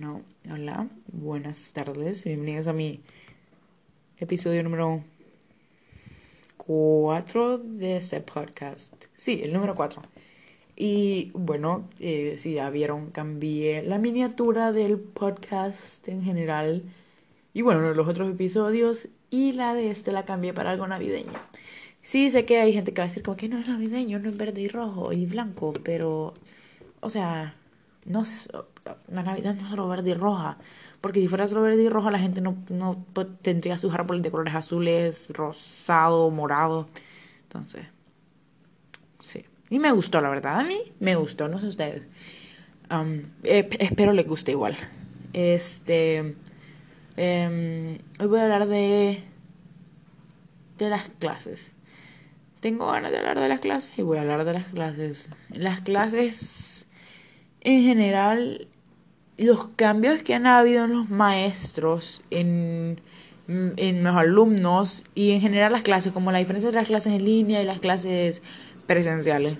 Bueno, hola, buenas tardes, bienvenidos a mi episodio número 4 de ese podcast. Sí, el número 4. Y bueno, eh, si ya vieron, cambié la miniatura del podcast en general. Y bueno, los otros episodios. Y la de este la cambié para algo navideño. Sí, sé que hay gente que va a decir como que no es navideño, no es verde y rojo y blanco, pero, o sea, no, la Navidad no es solo verde y roja, porque si fuera solo verde y roja la gente no, no tendría sus árboles de colores azules, rosado, morado, entonces, sí. Y me gustó, la verdad, a mí me gustó, no sé ustedes. Um, eh, espero les guste igual. Este, em, hoy voy a hablar de, de las clases tengo ganas de hablar de las clases y voy a hablar de las clases. Las clases, en general, los cambios que han habido en los maestros, en, en los alumnos y en general las clases, como la diferencia entre las clases en línea y las clases presenciales.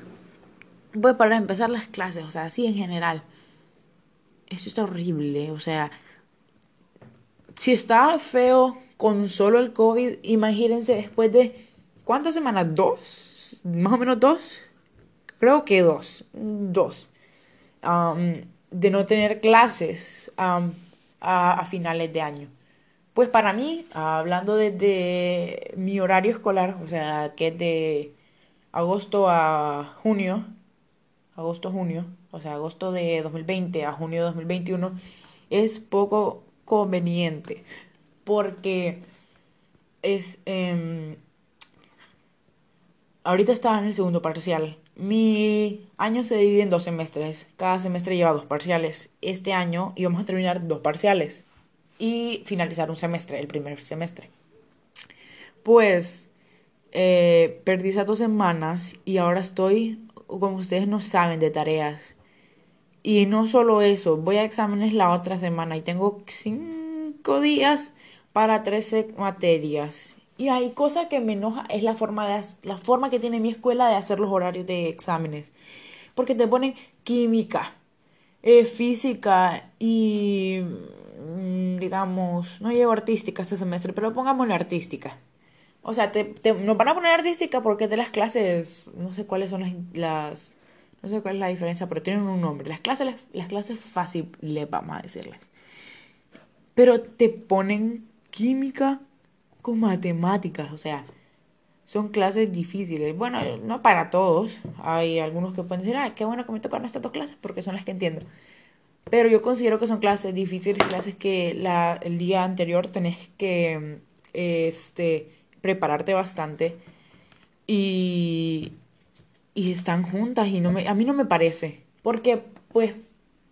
Pues para empezar las clases, o sea, así en general. Esto está horrible, o sea, si está feo con solo el COVID, imagínense después de ¿Cuántas semanas? ¿Dos? Más o menos dos. Creo que dos. Dos. De no tener clases a, finales de año. Pues para mí, hablando desde mi horario escolar, o sea, que es de agosto a junio, agosto junio, o sea, agosto de 2020 a junio de 2021, es poco conveniente. Porque es... Em, ahorita estaba en el segundo parcial. Mi año se divide en dos semestres. Cada semestre lleva dos parciales. Este año íbamos a terminar dos parciales y finalizar un semestre, el primer semestre. Pues eh, perdí esas dos semanas y ahora estoy, como ustedes no saben, de tareas. Y no solo eso, voy a exámenes la otra semana y tengo cinco días para 13 materias. Y hay cosa que me enoja, es la forma, de, la forma que tiene mi escuela de hacer los horarios de exámenes. Porque te ponen química, eh, física y, mm, digamos, no llevo artística este semestre, pero pongamos la artística. O sea, te, van a poner artística porque de las clases, no sé cuáles son las, las, no sé cuál es la diferencia, pero tienen un nombre. Las clases, las clases fáciles, vamos a decirles. Pero te ponen química, con matemáticas, o sea, son clases difíciles. Bueno, no para todos. Hay algunos que pueden decir, ah, qué bueno que me tocan estas dos clases porque son las que entiendo. Pero yo considero que son clases difíciles, clases que la, el día anterior tenés que este, prepararte bastante. Y, y están juntas y no me, a mí no me parece. Porque, pues,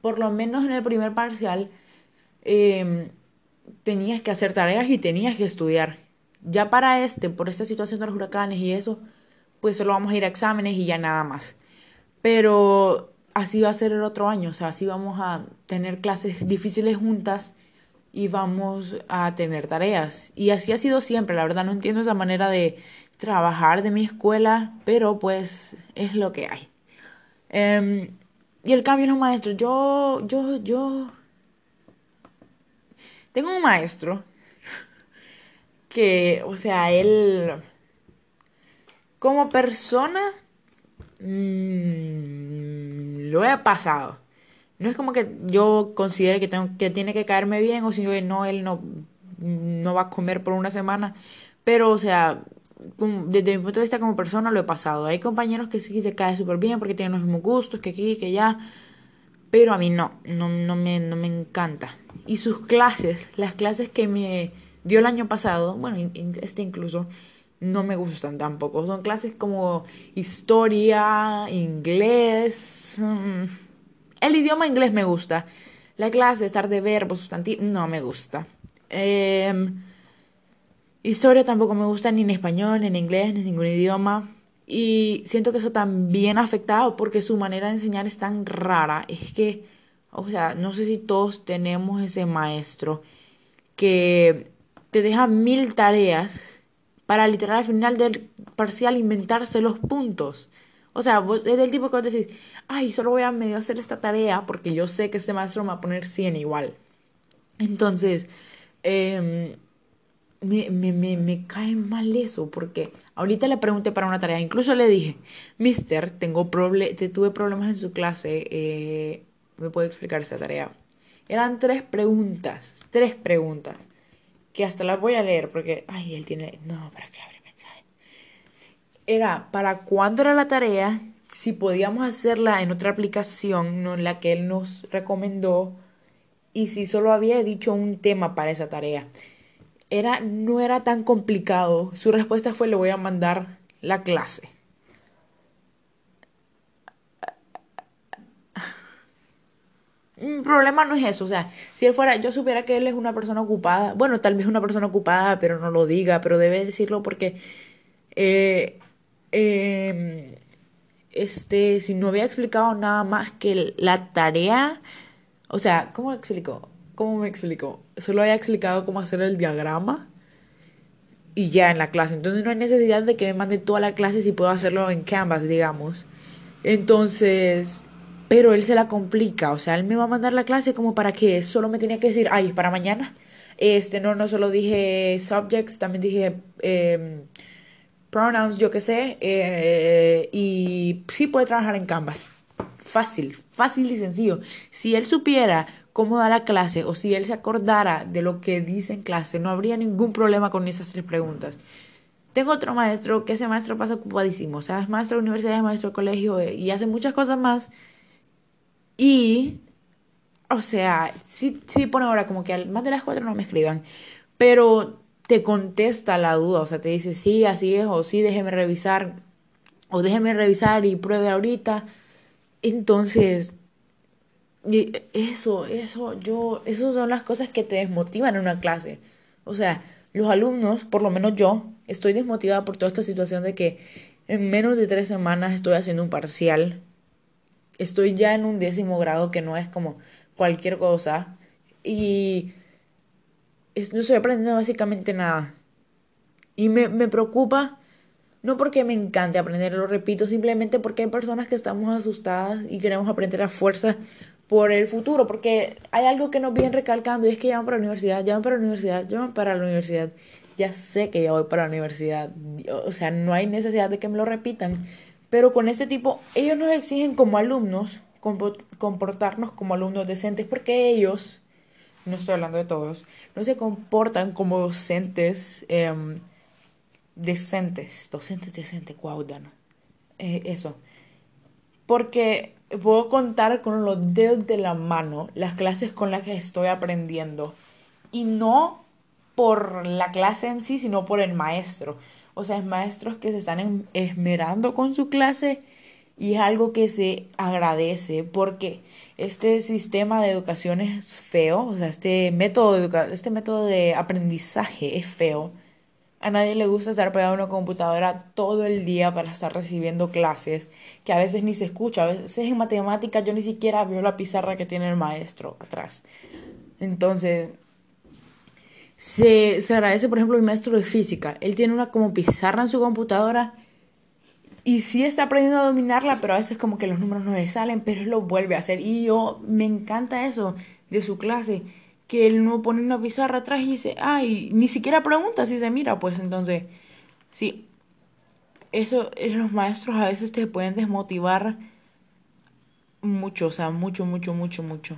por lo menos en el primer parcial, eh, tenías que hacer tareas y tenías que estudiar. Ya para este, por esta situación de los huracanes y eso, pues solo vamos a ir a exámenes y ya nada más. Pero así va a ser el otro año, o sea, así vamos a tener clases difíciles juntas y vamos a tener tareas. Y así ha sido siempre, la verdad no entiendo esa manera de trabajar de mi escuela, pero pues es lo que hay. Em, y el cambio en los maestros, yo, yo, yo tengo un maestro que, o sea, él como persona mmm, lo he pasado. No es como que yo considere que, tengo, que tiene que caerme bien o si no, él no, no va a comer por una semana. Pero, o sea, desde mi punto de vista como persona lo he pasado. Hay compañeros que sí te cae súper bien porque tienen los mismos gustos, que aquí, que allá. Pero a mí no, no, no, me, no me encanta. Y sus clases, las clases que me dio el año pasado, bueno, este incluso, no me gustan tampoco. Son clases como historia, inglés. Mm, el idioma inglés me gusta. La clase, estar de verbos, sustantivos, no me gusta. Em, historia tampoco me gusta ni en español, ni en inglés, ni en ningún idioma. Y siento que eso también ha afectado porque su manera de enseñar es tan rara. Es que, o sea, no sé si todos tenemos ese maestro que te deja mil tareas para literal al final del parcial inventarse los puntos. O sea, vos es del tipo que vos decís, ay, solo voy a medio hacer esta tarea porque yo sé que este maestro me va a poner 100 igual. Entonces, em, me, me, me, cae mal eso porque ahorita le pregunté para una tarea, incluso le dije, Mister, tengo proble te tuve problemas en su clase, eh, ¿me puede explicar esa tarea? Eran tres preguntas, tres preguntas, que hasta las voy a leer porque, ay, él tiene, no, ¿para qué abre mensaje? Era, ¿para cuándo era la tarea? Si podíamos hacerla en otra aplicación, no en la que él nos recomendó, y si solo había dicho un tema para esa tarea era, no era tan complicado. Su respuesta fue le voy a mandar la clase. Un problema no es eso, o sea, si él fuera, yo supiera que él es una persona ocupada, bueno, tal vez una persona ocupada, pero no lo diga, pero debe decirlo porque, eh, em, este, si no había explicado nada más que la tarea, o sea, ¿cómo explico? ¿Cómo me explico? Solo había explicado cómo hacer el diagrama y ya en la clase. Entonces no hay necesidad de que me mande toda la clase si puedo hacerlo en Canvas, digamos. Entonces, pero él se la complica, o sea, él me va a mandar la clase como para que solo me tenía que decir, ay, para mañana. Este, no, no solo dije subjects, también dije em, pronouns, yo qué sé, eh, y sí puede trabajar en Canvas. Fácil, fácil y sencillo. Si él supiera cómo da la clase o si él se acordara de lo que dice en clase, no habría ningún problema con esas tres preguntas. Tengo otro maestro que ese maestro pasa ocupadísimo, o sea, es maestro de universidad, es maestro de colegio eh, y hace muchas cosas más. Y, o sea, sí, sí pone ahora como que más de las cuatro no me escriban, pero te contesta la duda, o sea, te dice sí, así es, o sí, déjeme revisar, o déjeme revisar y pruebe ahorita. Entonces, eso, eso, yo, esas son las cosas que te desmotivan en una clase. O sea, los alumnos, por lo menos yo, estoy desmotivada por toda esta situación de que en menos de tres semanas estoy haciendo un parcial. Estoy ya en un décimo grado que no es como cualquier cosa. Y no estoy aprendiendo básicamente nada. Y me, me preocupa, no porque me encante aprender, lo repito, simplemente porque hay personas que estamos asustadas y queremos aprender a fuerza por el futuro, porque hay algo que nos viene recalcando y es que ya para la universidad, ya van para la universidad, ya para la universidad. Ya sé que ya voy para la universidad, o sea, no hay necesidad de que me lo repitan, pero con este tipo, ellos nos exigen como alumnos comportarnos como alumnos decentes, porque ellos, no estoy hablando de todos, no se comportan como docentes em, decentes, docentes decentes, Dana. Eh, eso. Porque puedo contar con los dedos de la mano las clases con las que estoy aprendiendo. Y no por la clase en sí, sino por el maestro. O sea, es maestros que se están esmerando con su clase y es algo que se agradece porque este sistema de educación es feo, o sea, este método de, este método de aprendizaje es feo a nadie le gusta estar pegado a una computadora todo el día para estar recibiendo clases que a veces ni se escucha. A veces en matemáticas yo ni siquiera veo la pizarra que tiene el maestro atrás. Entonces, se, se agradece, por ejemplo, mi maestro de física. Él tiene una como pizarra en su computadora y sí está aprendiendo a dominarla, pero a veces como que los números no le salen, pero él lo vuelve a hacer. Y yo me encanta eso de su clase que él no pone una pizarra atrás y dice, ay, ni siquiera pregunta si se mira, pues entonces, sí, eso, los maestros a veces te pueden desmotivar mucho, o sea, mucho, mucho, mucho, mucho.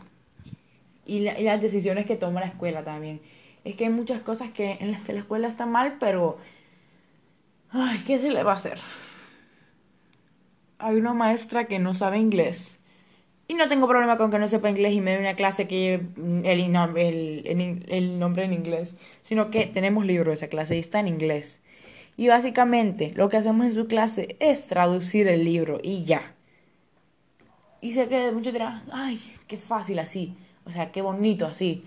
Y, las decisiones que toma la escuela también. Es que hay muchas cosas que, en las que la escuela está mal, pero, ay, ¿qué se le va a hacer? Hay una maestra que no sabe inglés y no tengo problema con que no sepa inglés y me dé una clase que lleve el, nombre, el, el, nombre en inglés, sino que tenemos libro de esa clase y está en inglés. Y básicamente lo que hacemos en su clase es traducir el libro y ya. Y sé que muchos dirán, ay, qué fácil así, o sea, qué bonito así.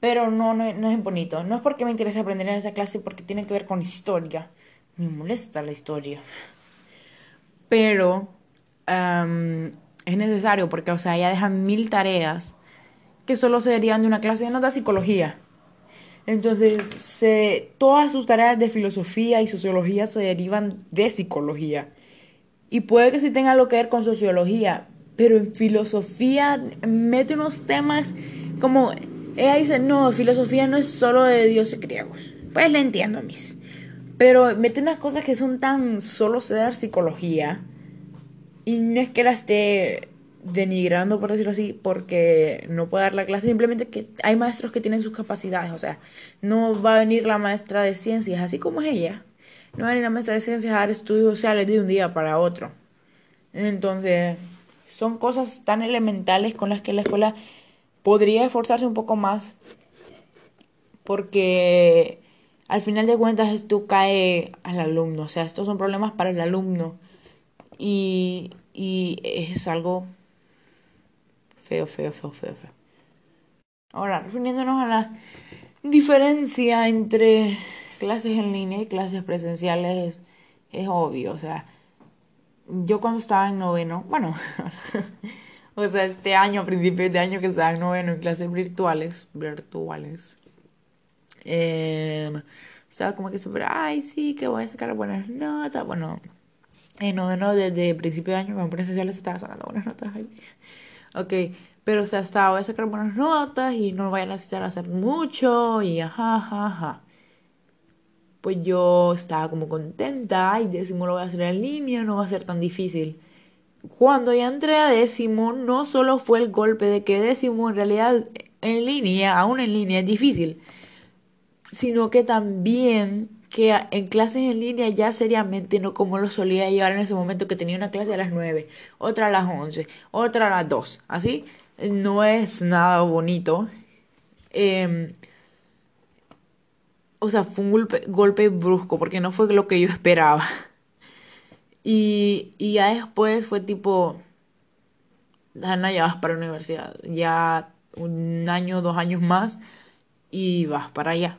Pero no, no, no es bonito. No es porque me interesa aprender en esa clase, porque tiene que ver con historia. Me molesta la historia. Pero es necesario porque, o sea, ya dejan mil tareas que solo se derivan de una clase de nota psicología. Entonces, se, todas sus tareas de filosofía y sociología se derivan de psicología. Y puede que sí tenga algo que ver con sociología, pero en filosofía mete unos temas como ella dice, no, filosofía no es solo de dioses griegos. Pues le entiendo, mis. Pero mete unas cosas que son tan solo ser psicología. Y no es que la esté denigrando, por decirlo así, porque no puede dar la clase. Simplemente que hay maestros que tienen sus capacidades. O sea, no va a venir la maestra de ciencias, así como es ella. No va a venir la maestra de ciencias a dar estudios sociales de un día para otro. Entonces, son cosas tan elementales con las que la escuela podría esforzarse un poco más porque al final de cuentas esto cae al alumno, o sea, estos son problemas para el alumno y, y es algo feo, feo, feo, feo, feo. Ahora, refiriéndonos a la diferencia entre clases en línea y clases presenciales, es obvio, o sea, yo cuando estaba en noveno, bueno, O sea, este año, a principios de año que estaba en noveno en clases virtuales, virtuales, em, estaba como que súper, ay, sí, que voy a sacar buenas notas. Bueno, en noveno desde principio de año, con presenciales estaba sacando buenas notas ahí. Ok, pero o sea, estaba, voy a sacar buenas notas y no voy a necesitar hacer mucho y ajá, ajá, ajá. Pues yo estaba como contenta y décimo lo voy a hacer en línea, no va a ser tan difícil cuando ya entré a décimo, no solo fue el golpe de que décimo en realidad en línea, aún en línea es difícil, sino que también que en clases en línea ya seriamente, no como lo solía llevar en ese momento que tenía una clase a las 9, otra a las 11, otra a las 2, así, no es nada bonito. Em, o sea, fue un golpe, golpe brusco porque no fue lo que yo esperaba. Y, y ya después fue tipo, Ana, ya vas para la universidad, ya un año, dos años más y vas para allá.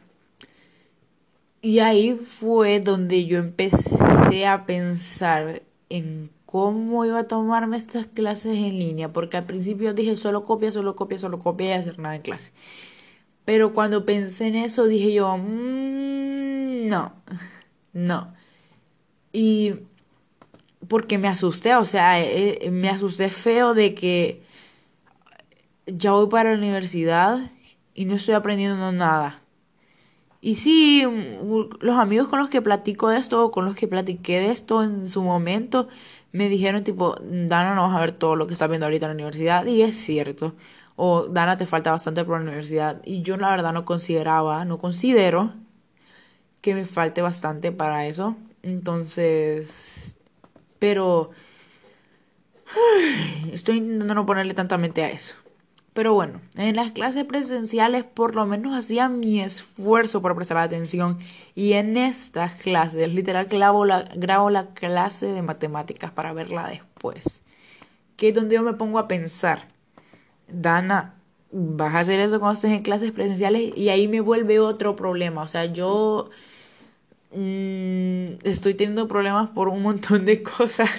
Y ahí fue donde yo empecé a pensar en cómo iba a tomarme estas clases en línea, porque al principio dije solo copia, solo copia, solo copia y hacer nada en clase. Pero cuando pensé en eso dije yo, mmm, no, no. Y porque me asusté, o sea, eh, eh, me asusté feo de que ya voy para la universidad y no estoy aprendiendo nada. Y sí, mm, los amigos con los que platico de esto, con los que platiqué de esto en su momento, me dijeron tipo, Dana, no vas a ver todo lo que estás viendo ahorita en la universidad. Y es cierto. O Dana, te falta bastante por la universidad. Y yo la verdad no consideraba, no considero que me falte bastante para eso. Entonces, pero estoy intentando no ponerle tanta mente a eso. Pero bueno, en las clases presenciales por lo menos hacía mi esfuerzo por prestar atención. Y en estas clases, literal, la, grabo la clase de matemáticas para verla después. Que es donde yo me pongo a pensar. Dana, vas a hacer eso cuando estés en clases presenciales y ahí me vuelve otro problema. O sea, yo Mm, estoy teniendo problemas por un montón de cosas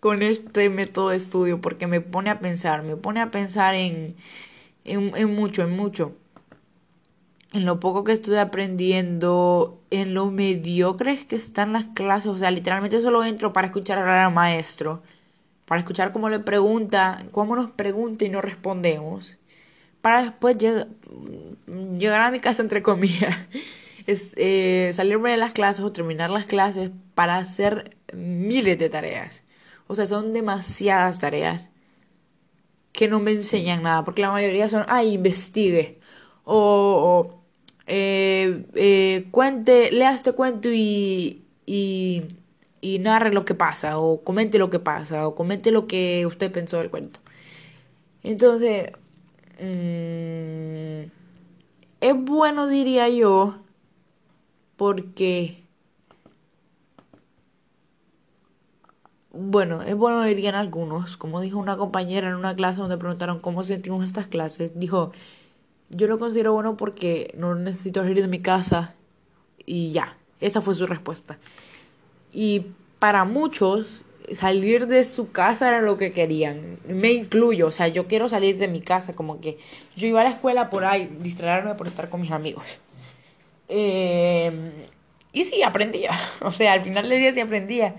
con este método de estudio porque me pone a pensar, me pone a pensar en, en, mucho, en mucho. En lo poco que estoy aprendiendo, en lo mediocres que están las clases, o sea, literalmente solo entro para escuchar al maestro, para escuchar cómo le pregunta, cómo nos pregunta y no respondemos, para después llegar a mi casa entre comillas es, eh, salirme de las clases o terminar las clases para hacer miles de tareas. O sea, son demasiadas tareas que no me enseñan nada, porque la mayoría son, ay, investigue, o, eh, eh, cuente, lea este cuento y, y, narre lo que pasa, o comente lo que pasa, o comente lo que usted pensó del cuento. Entonces, mm, es bueno, diría yo, porque, bueno, es bueno dirían algunos, como dijo una compañera en una clase donde preguntaron cómo sentimos estas clases, dijo, yo lo considero bueno porque no necesito salir de mi casa y ya, esa fue su respuesta. Y para muchos, salir de su casa era lo que querían. Me incluyo, o sea, yo quiero salir de mi casa, como que yo iba a la escuela por ahí, distraerme por estar con mis amigos. Em, y sí, aprendía. O sea, al final del día sí aprendía.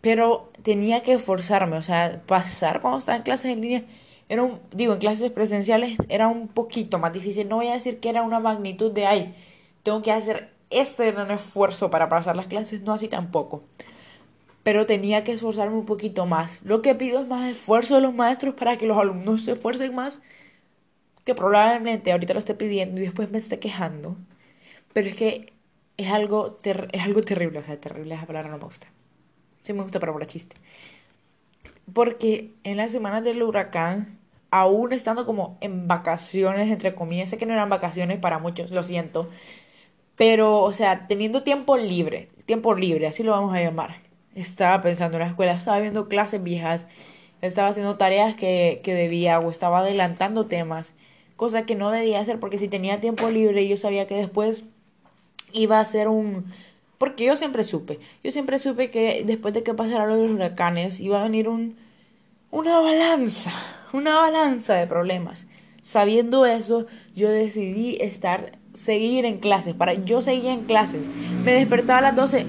pero tenía que esforzarme, o sea, pasar cuando estaba en clases en línea era un, digo, en clases presenciales era un poquito más difícil. No voy a decir que era una magnitud de, ay, tengo que hacer este gran esfuerzo para pasar las clases, no así tampoco. Pero tenía que esforzarme un poquito más. Lo que pido es más esfuerzo de los maestros para que los alumnos se esfuercen más, que probablemente ahorita lo esté pidiendo y después me esté quejando. Pero es que es algo, es algo terrible, o sea, terrible esa palabra no me gusta. Sí me gusta para por chiste. Porque en las semanas del huracán aún estando como en vacaciones, entre comillas, sé que no eran vacaciones para muchos, lo siento, pero, o sea, teniendo tiempo libre, tiempo libre, así lo vamos a llamar. Estaba pensando en la escuela, estaba viendo clases viejas, estaba haciendo tareas que, que debía o estaba adelantando temas, cosa que no debía hacer porque si tenía tiempo libre yo sabía que después iba a ser un... Porque yo siempre supe, yo siempre supe que después de que pasara lo de los huracanes iba a venir un una balanza, una balanza de problemas. Sabiendo eso, yo decidí estar, seguir en clases. Para, yo seguía en clases. Me despertaba a las 12.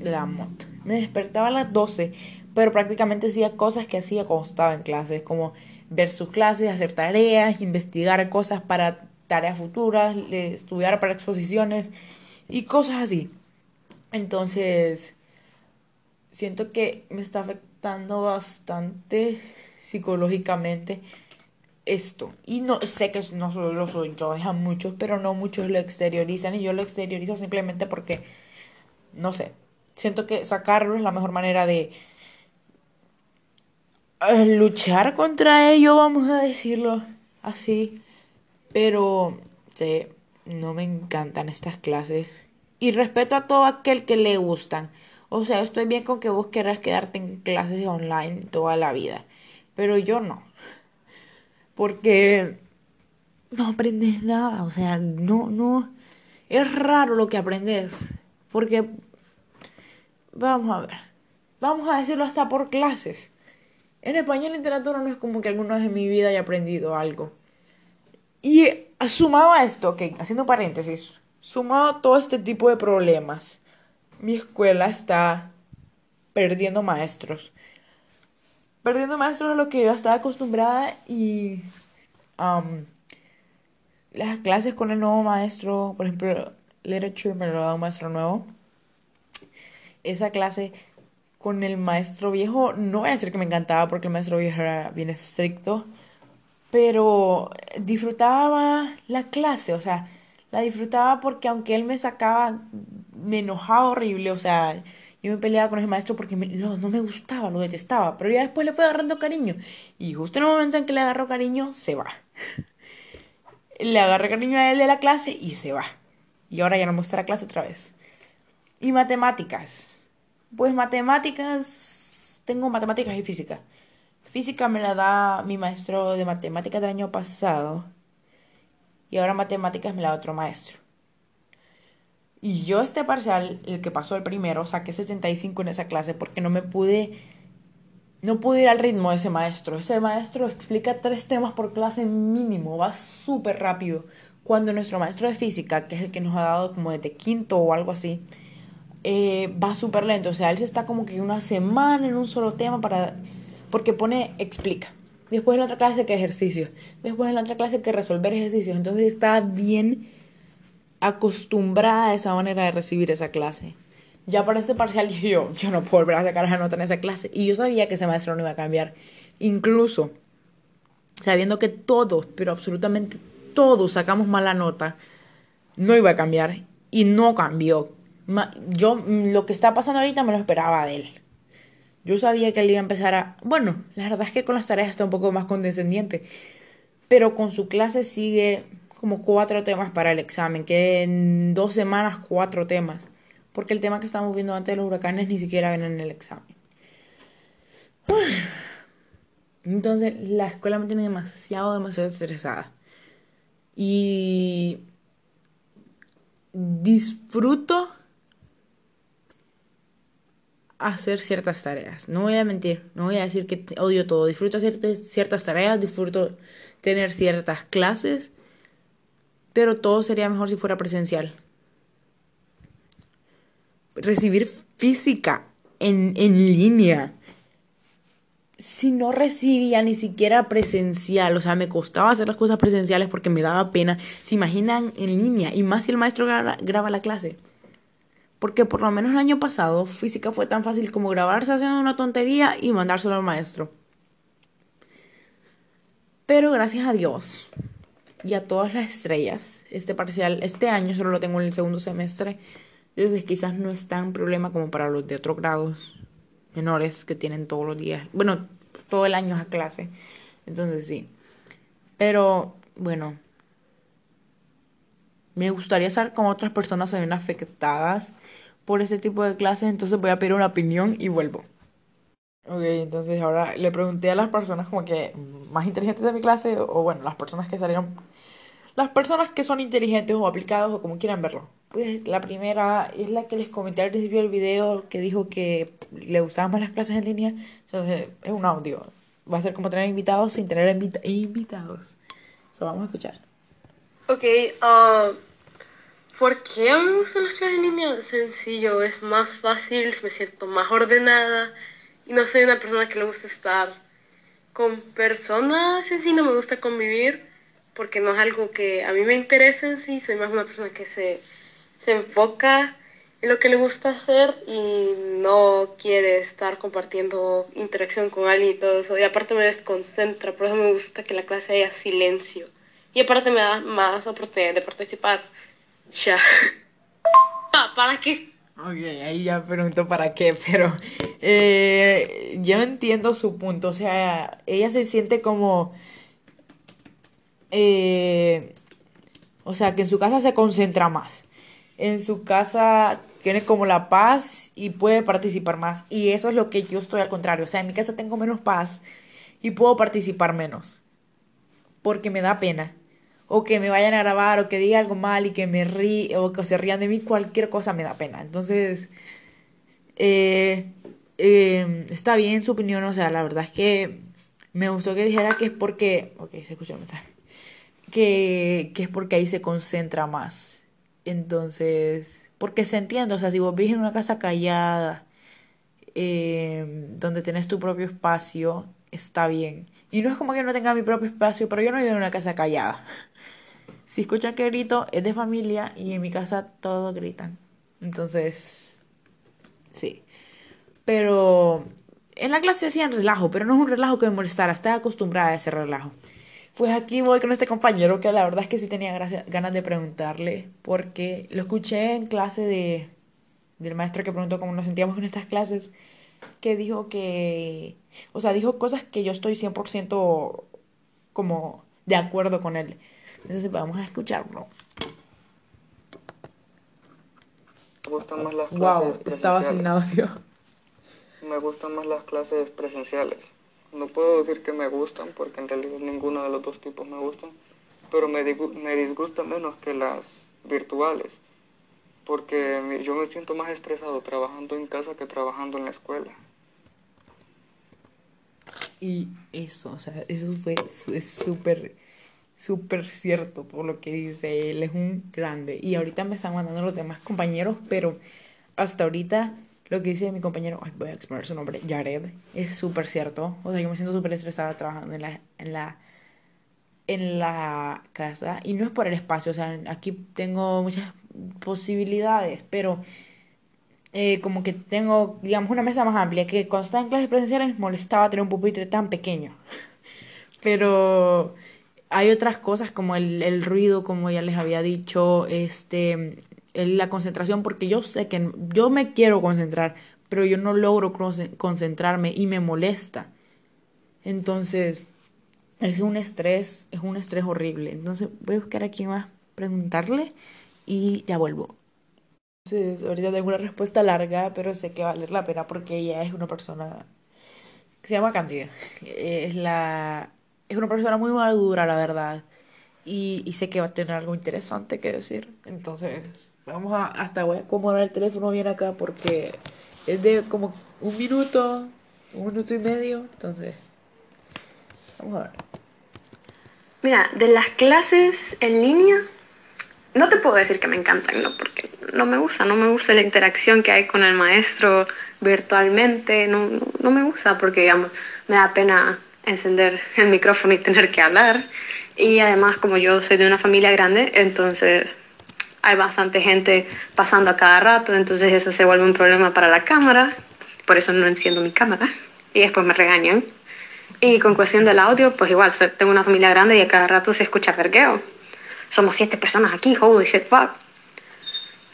La moto. Me despertaba a las 12, pero prácticamente hacía cosas que hacía cuando estaba en clases, como ver sus clases, hacer tareas, investigar cosas para tareas futuras, estudiar para exposiciones y cosas así. Entonces, siento que me está afectando bastante psicológicamente esto. Y no sé que no solo lo soy yo, dejan muchos, pero no muchos lo exteriorizan. Y yo lo exteriorizo simplemente porque, no sé, siento que sacarlo es la mejor manera de luchar contra ello, vamos a decirlo así. Pero, sí, no me encantan estas clases. Y respeto a todo aquel que le gustan. O sea, estoy bien con que vos querrás quedarte en clases online toda la vida, pero yo no. Porque no aprendes nada, o sea, no, no, es raro lo que aprendes, porque, vamos a ver, vamos a decirlo hasta por clases. En español literatura no es como que alguna vez en mi vida haya aprendido algo. Y sumado a esto, ok, haciendo paréntesis, sumado a todo este tipo de problemas, mi escuela está perdiendo maestros. Perdiendo maestros a lo que yo estaba acostumbrada y las clases con el nuevo maestro, por ejemplo, literature me lo da un maestro nuevo. Esa clase con el maestro viejo, no voy a decir que me encantaba porque el maestro viejo era bien estricto, pero disfrutaba la clase, o sea, la disfrutaba porque aunque él me sacaba, me enojaba horrible, o sea, yo me peleaba con ese maestro porque no, me gustaba, lo detestaba, pero ya después le fue agarrando cariño. Y justo en el momento en que le agarró cariño, se va. le agarré cariño a él de la clase y se va. Y ahora ya no me gusta la clase otra vez. Y matemáticas. Pues matemáticas, tengo matemáticas y física. Física me la da mi maestro de matemáticas del año pasado y ahora matemáticas me la da otro maestro. Y yo este parcial, el que pasó el primero, saqué 75 en esa clase porque no me pude, no pude ir al ritmo de ese maestro. Ese maestro explica tres temas por clase mínimo, va súper rápido. Cuando nuestro maestro de física, que es el que nos ha dado como desde quinto o algo así, eh, va súper lento. O sea, él se está como que una semana en un solo tema para... Porque pone, explica. Después en otra clase que ejercicios. Después en otra clase que resolver ejercicios. Entonces estaba bien acostumbrada a esa manera de recibir esa clase. Ya para este parcial yo, yo no puedo volver a sacar esa nota en esa clase. Y yo sabía que ese maestro no iba a cambiar. Incluso sabiendo que todos, pero absolutamente todos sacamos mala nota, no iba a cambiar. Y no cambió. Yo lo que está pasando ahorita me lo esperaba de él. Yo sabía que él iba a empezar a... Bueno, la verdad es que con las tareas está un poco más condescendiente, pero con su clase sigue como cuatro temas para el examen, que en dos semanas cuatro temas, porque el tema que estamos viendo antes de los huracanes ni siquiera ven en el examen. Entonces la escuela me tiene demasiado, demasiado estresada. Y disfruto hacer ciertas tareas. No voy a mentir, no voy a decir que odio todo. Disfruto hacer ciertas tareas, disfruto tener ciertas clases, pero todo sería mejor si fuera presencial. Recibir física en, en línea. Si no recibía ni siquiera presencial, o sea, me costaba hacer las cosas presenciales porque me daba pena. Se imaginan en línea, y más si el maestro graba, la clase. Porque por lo menos el año pasado física fue tan fácil como grabarse haciendo una tontería y mandárselo al maestro. Pero gracias a Dios y a todas las estrellas, este parcial, este año solo lo tengo en el segundo semestre. Entonces quizás no es tan problema como para los de otros grados menores que tienen todos los días, bueno, todo el año a clase. Entonces sí. Pero bueno, me gustaría saber cómo otras personas se ven afectadas por este tipo de clases, entonces voy a pedir una opinión y vuelvo. Ok, entonces ahora le pregunté a las personas como que más inteligentes de mi clase, o bueno, las personas que salieron, las personas que son inteligentes o aplicados o como quieran verlo. Pues la primera es la que les comenté al principio del video que dijo que le gustaban más las clases en línea. Entonces es un audio. Va a ser como tener invitados sin tener invitados. Eso vamos a escuchar. Ok, uh, ¿por qué me gustan las clases en línea? Sencillo, es más fácil, me siento más ordenada y no soy una persona que le gusta estar con personas en sí, no me gusta convivir porque no es algo que a mí me interesa en sí, soy más una persona que se, se enfoca en lo que le gusta hacer y no quiere estar compartiendo interacción con alguien y todo eso. Y aparte me desconcentra, por eso me gusta que la clase haya silencio. Y aparte me da más oportunidad de participar. Ya. Ah, ¿Para qué? Ok, ahí ya pregunto para qué, pero eh, yo entiendo su punto. O sea, ella se siente como... Eh, o sea, que en su casa se concentra más. En su casa tiene como la paz y puede participar más. Y eso es lo que yo estoy al contrario. O sea, en mi casa tengo menos paz y puedo participar menos. Porque me da pena o que me vayan a grabar o que diga algo mal y que me ríe o que se rían de mí, cualquier cosa me da pena. Entonces, eh, em, está bien su opinión, o sea, la verdad es que me gustó que dijera que es porque, ok, se escuchó el mensaje, que, que es porque ahí se concentra más. Entonces, porque se entiende, o sea, si vos vives en una casa callada, em, donde tenés tu propio espacio, está bien. Y no es como que no tenga mi propio espacio, pero yo no vivo en una casa callada. Si escuchan que grito, es de familia y en mi casa todos gritan. Entonces, sí. Pero en la clase hacían relajo, pero no es un relajo que me molestara, estaba acostumbrada a ese relajo. Pues aquí voy con este compañero que la verdad es que sí tenía ganas de preguntarle, porque lo escuché en clase de, del maestro que preguntó cómo nos sentíamos en estas clases, que dijo que, o sea, dijo cosas que yo estoy 100% como de acuerdo con él. Entonces vamos a escucharlo. Me gustan más las clases wow, estaba sin audio. Me gustan más las clases presenciales. No puedo decir que me gustan porque en realidad ninguno de los dos tipos me gustan, pero me, me disgusta menos que las virtuales porque yo me siento más estresado trabajando en casa que trabajando en la escuela. Y eso, o sea, eso fue súper súper cierto por lo que dice él, es un grande. Y ahorita me están mandando los demás compañeros, pero hasta ahorita lo que dice mi compañero, voy a exponer su nombre, Jared, es súper cierto. O sea, yo me siento súper estresada trabajando en la, en la, en la casa. Y no es por el espacio, o sea, aquí tengo muchas posibilidades, pero eh, como que tengo, digamos, una mesa más amplia, que cuando estaba en clases presenciales molestaba tener un pupitre tan pequeño. pero hay otras cosas como el, el ruido, como ya les había dicho, este, la concentración, porque yo sé que yo me quiero concentrar, pero yo no logro concentrarme y me molesta. Entonces, es un estrés, es un estrés horrible. Entonces, voy a buscar a quién más preguntarle y ya vuelvo. Entonces, ahorita tengo una respuesta larga, pero sé que va a valer la pena porque ella es una persona que se llama Candida. Es la es una persona muy madura, la verdad. Y, y, sé que va a tener algo interesante que decir. Entonces, vamos a. Hasta voy a acomodar el teléfono bien acá porque es de como un minuto, un minuto y medio. Entonces, vamos a ver. Mira, de las clases en línea, no te puedo decir que me encantan, ¿no? Porque no me gusta, no me gusta la interacción que hay con el maestro, virtualmente no, no me gusta porque, digamos, me da pena encender el micrófono y tener que hablar. Y además, como yo soy de una familia grande, entonces hay bastante gente pasando a cada rato, entonces eso se vuelve un problema para la cámara. Por eso no enciendo mi cámara y después me regañan. Y con cuestión del audio, pues igual, tengo una familia grande y a cada rato se escucha vergueo. Somos siete personas aquí, holy shit, fuck.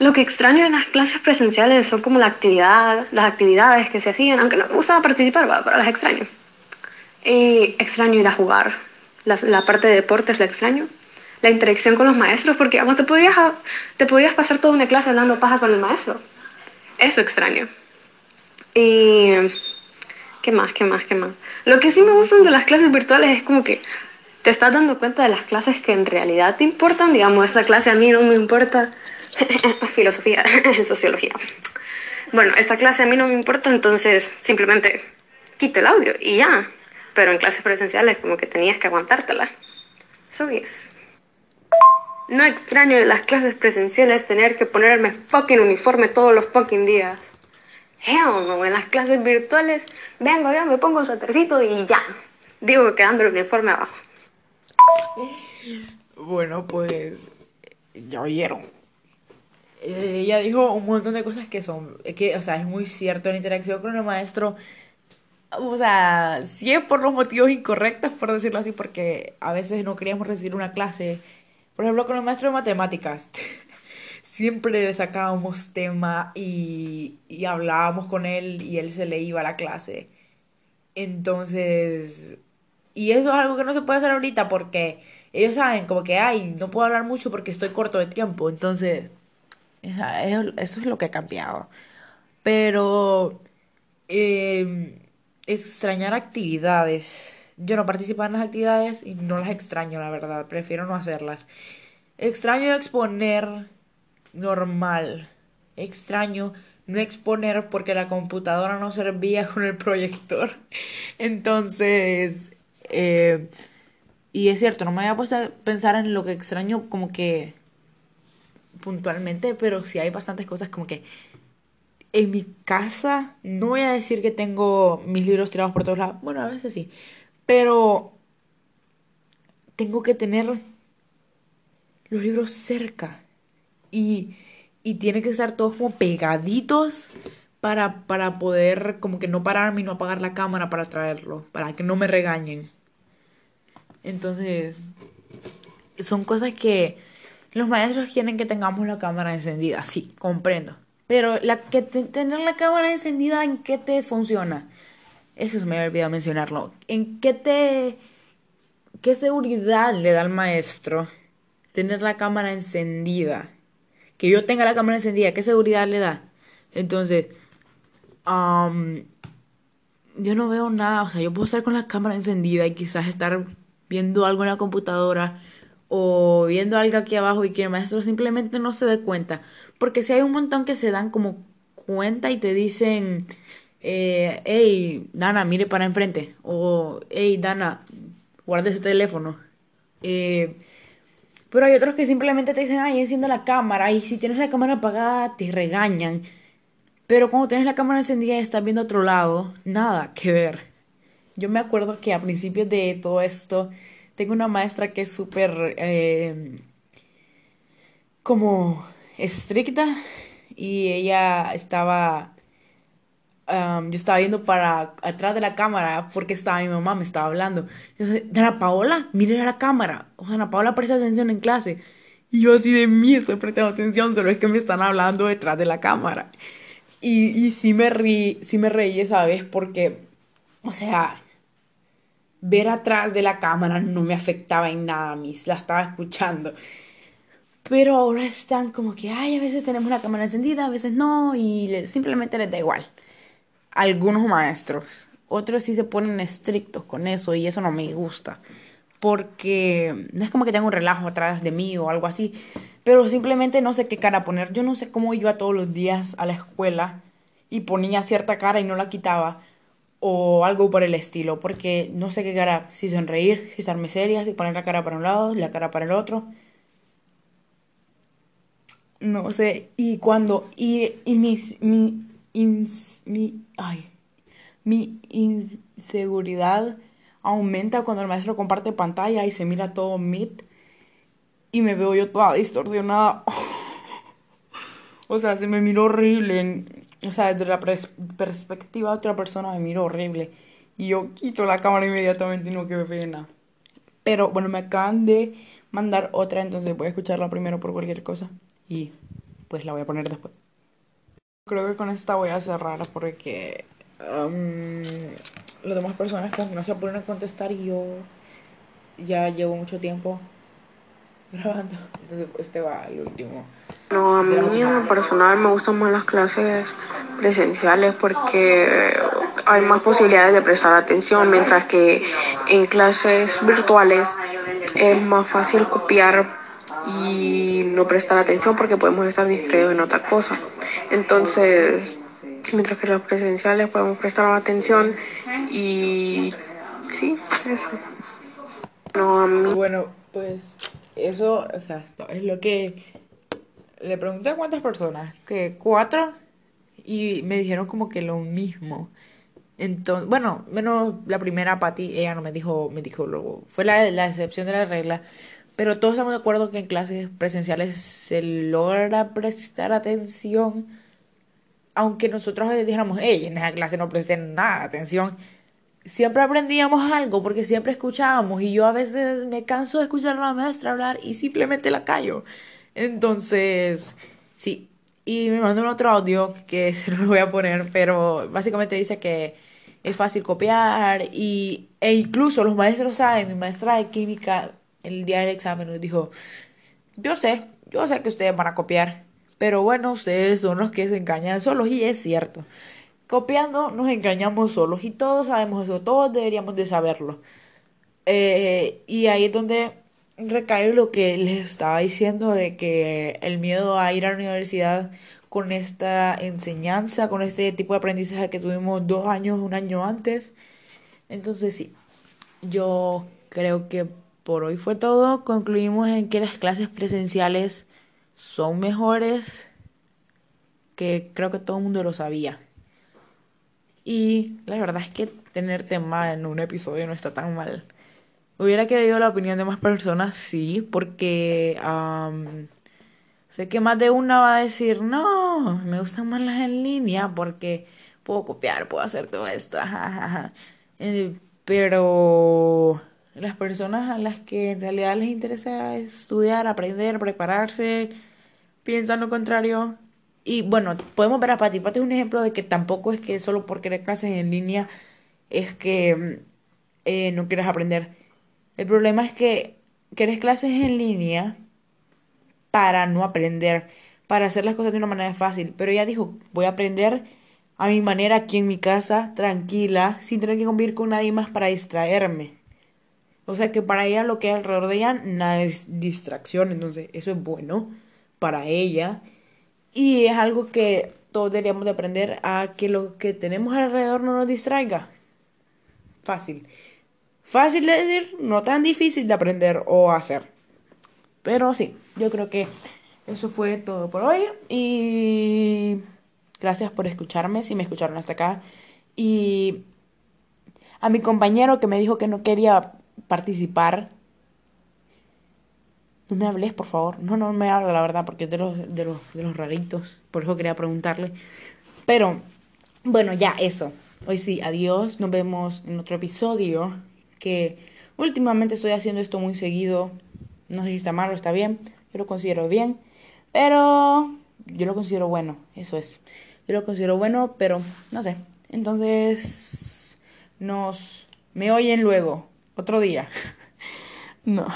Lo que extraño en las clases presenciales son como la actividad, las actividades que se hacían, aunque no me gustaba participar, pero las extraño. Y extraño ir a jugar. La, parte de deportes la extraño. La interacción con los maestros, porque vamos, te podías, te podías pasar toda una clase hablando paja con el maestro. Eso extraño. Y... ¿Qué más? ¿Qué más? ¿Qué más? Lo que sí me gustan de las clases virtuales es como que te estás dando cuenta de las clases que en realidad te importan. Digamos, esta clase a mí no me importa filosofía, sociología. Bueno, esta clase a mí no me importa, entonces simplemente quito el audio y ya. Pero en clases presenciales como que tenías que aguantártela. So yes. No extraño en las clases presenciales tener que ponerme fucking uniforme todos los fucking días. Hell no, en las clases virtuales vengo ya, me pongo un suétercito y ya. Digo quedando el uniforme abajo. Bueno, pues ya oyeron. Eh, ella dijo un montón de cosas que son, que, o sea, es muy cierto, la interacción con el maestro, o sea, sí es por los motivos incorrectos, por decirlo así, porque a veces no queríamos recibir una clase, por ejemplo, con el maestro de matemáticas, siempre le sacábamos tema y, y hablábamos con él y él se le iba a la clase. Entonces, y eso es algo que no se puede hacer ahorita porque ellos saben como que, ay, no puedo hablar mucho porque estoy corto de tiempo. Entonces, eso es lo que ha cambiado. Pero em, extrañar actividades. Yo no participo en las actividades y no las extraño, la verdad. Prefiero no hacerlas. Extraño exponer normal. Extraño no exponer porque la computadora no servía con el proyector. Entonces, eh, y es cierto, no me había puesto a pensar en lo que extraño como que puntualmente, pero sí hay bastantes cosas como que en mi casa, no voy a decir que tengo mis libros tirados por todos lados, bueno, a veces sí, pero tengo que tener los libros cerca y, y tiene que estar todos como pegaditos para, para poder como que no pararme y no apagar la cámara para traerlo, para que no me regañen. Entonces, son cosas que los maestros quieren que tengamos la cámara encendida, sí, comprendo. Pero la que tener la cámara encendida, ¿en qué te funciona? Eso se me había olvidado mencionarlo. ¿En qué te... qué seguridad le da al maestro tener la cámara encendida? Que yo tenga la cámara encendida, ¿qué seguridad le da? Entonces, yo no veo nada, o sea, yo puedo estar con la cámara encendida y quizás estar viendo algo en la computadora o viendo algo aquí abajo y que el maestro simplemente no se dé cuenta. Porque si hay un montón que se dan como cuenta y te dicen, eh, hey, Dana, mire para enfrente. O, hey, Dana, guarde ese teléfono. Eh, pero hay otros que simplemente te dicen, ay, enciende la cámara. Y si tienes la cámara apagada, te regañan. Pero cuando tienes la cámara encendida y estás viendo otro lado, nada que ver. Yo me acuerdo que a principios de todo esto, tengo una maestra que es súper eh, como estricta y ella estaba yo estaba viendo para atrás de la cámara porque estaba mi mamá me estaba hablando. Yo Dana Paola mire a la cámara o Dana Paola presta atención en clase. Y yo así de mí estoy prestando atención solo es que me están hablando detrás de la cámara. Y, y sí me reí sí me reí esa vez porque o sea ver atrás de la cámara no me afectaba en nada a mí, la estaba escuchando. Pero ahora están como que, ay, a veces tenemos la cámara encendida, a veces no, y simplemente les da igual. Algunos maestros, otros sí se ponen estrictos con eso y eso no me gusta. Porque no es como que tenga un relajo atrás de mí o algo así, pero simplemente no sé qué cara poner. Yo no sé cómo iba todos los días a la escuela y ponía cierta cara y no la quitaba o algo por el estilo, porque no sé qué cara, si sonreír, si estarme seria, si poner la cara para un lado, la cara para el otro. No sé, y cuando, y, y mi, ins- mi, ay, mi inseguridad aumenta cuando el maestro comparte pantalla y se mira todo Meet y me veo yo toda distorsionada. O sea, se me miró horrible. en- o sea, desde la perspectiva de otra persona me miró horrible. Y yo quito la cámara inmediatamente y no, qué pena. Pero bueno, me acaban de mandar otra, entonces voy a escucharla primero por cualquier cosa. Y pues la voy a poner después. Creo que con esta voy a cerrar porque um, las demás personas como que no se ponen a contestar y yo ya llevo mucho tiempo grabando. Entonces este va al último. No, a mí en personal me gustan más las clases presenciales porque hay más posibilidades de prestar atención, mientras que en clases virtuales es más fácil copiar y no prestar atención porque podemos estar distraídos en otra cosa. Entonces, mientras que las presenciales podemos prestar atención y sí, eso. No, a mí Bueno, pues eso, o sea, esto es lo que le pregunté a cuántas personas, que cuatro, y me dijeron como que lo mismo. Entonces, bueno, menos la primera Patti, ella no me dijo, me dijo luego, fue la, la excepción de la regla, pero todos estamos de acuerdo que en clases presenciales se logra prestar atención, aunque nosotros dijéramos, hey, en esa clase no presten nada atención, siempre aprendíamos algo porque siempre escuchábamos y yo a veces me canso de escuchar a la maestra hablar y simplemente la callo. Entonces, sí. Y me mandó un otro audio que se lo voy a poner, pero básicamente dice que es fácil copiar y, e incluso los maestros saben, mi maestra de química el día del examen nos dijo, yo sé, yo sé que ustedes van a copiar, pero bueno, ustedes son los que se engañan solos y es cierto. Copiando nos engañamos solos y todos sabemos eso, todos deberíamos de saberlo. Eh, y ahí es donde recae lo que les estaba diciendo de que el miedo a ir a la universidad con esta enseñanza, con este tipo de aprendizaje que tuvimos dos años, un año antes. Entonces sí, yo creo que por hoy fue todo. Concluimos en que las clases presenciales son mejores, que creo que todo el mundo lo sabía. Y la verdad es que tener tema en un episodio no está tan mal. Hubiera querido la opinión de más personas, sí, porque sé que más de una va a decir, no, me gustan más las en línea porque puedo copiar, puedo hacer todo esto. ajajaja". Eh, pero las personas a las que en realidad les interesa estudiar, aprender, prepararse, piensan lo contrario. Y bueno, podemos ver a Pati. Pati es un ejemplo de que tampoco es que solo por querer clases en línea es que eh, no quieres aprender. El problema es que quieres clases en línea para no aprender, para hacer las cosas de una manera fácil. Pero ella dijo, voy a aprender a mi manera aquí en mi casa, tranquila, sin tener que convivir con nadie más para distraerme. O sea que para ella lo que hay alrededor de ella nada es distracción, entonces eso es bueno para ella. Y es algo que todos deberíamos de aprender a que lo que tenemos alrededor no nos distraiga. Fácil. Fácil de decir, no tan difícil de aprender o hacer. Pero sí, yo creo que eso fue todo por hoy. Y gracias por escucharme, si me escucharon hasta acá. Y a mi compañero que me dijo que no quería participar. No me hables, por favor. No, no me habla, la verdad, porque es de los, de los, de los raritos. Por eso quería preguntarle. Pero, bueno, ya eso. Hoy sí, adiós. Nos vemos en otro episodio. Que últimamente estoy haciendo esto muy seguido. No sé si está mal o está bien. Yo lo considero bien. Pero yo lo considero bueno. Eso es. Yo lo considero bueno, pero no sé. Entonces, nos... Me oyen luego. Otro día. no.